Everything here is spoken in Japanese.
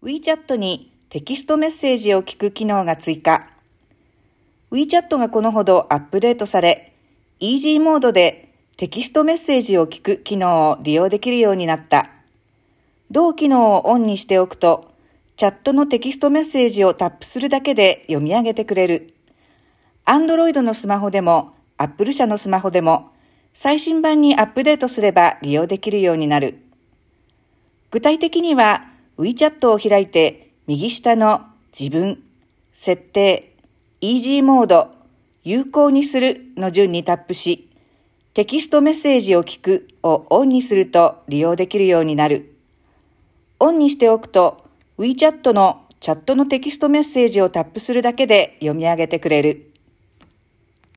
WeChat にテキストメッセージを聞く機能が追加。WeChat がこのほどアップデートされ、Easy モードでテキストメッセージを聞く機能を利用できるようになった。同機能をオンにしておくと、チャットのテキストメッセージをタップするだけで読み上げてくれる。Android のスマホでも Apple 社のスマホでも最新版にアップデートすれば利用できるようになる。具体的には WeChat を開いて右下の自分、設定、Easy モード、有効にするの順にタップし、テキストメッセージを聞くをオンにすると利用できるようになる。オンにしておくと WeChat のチャットのテキストメッセージをタップするだけで読み上げてくれる。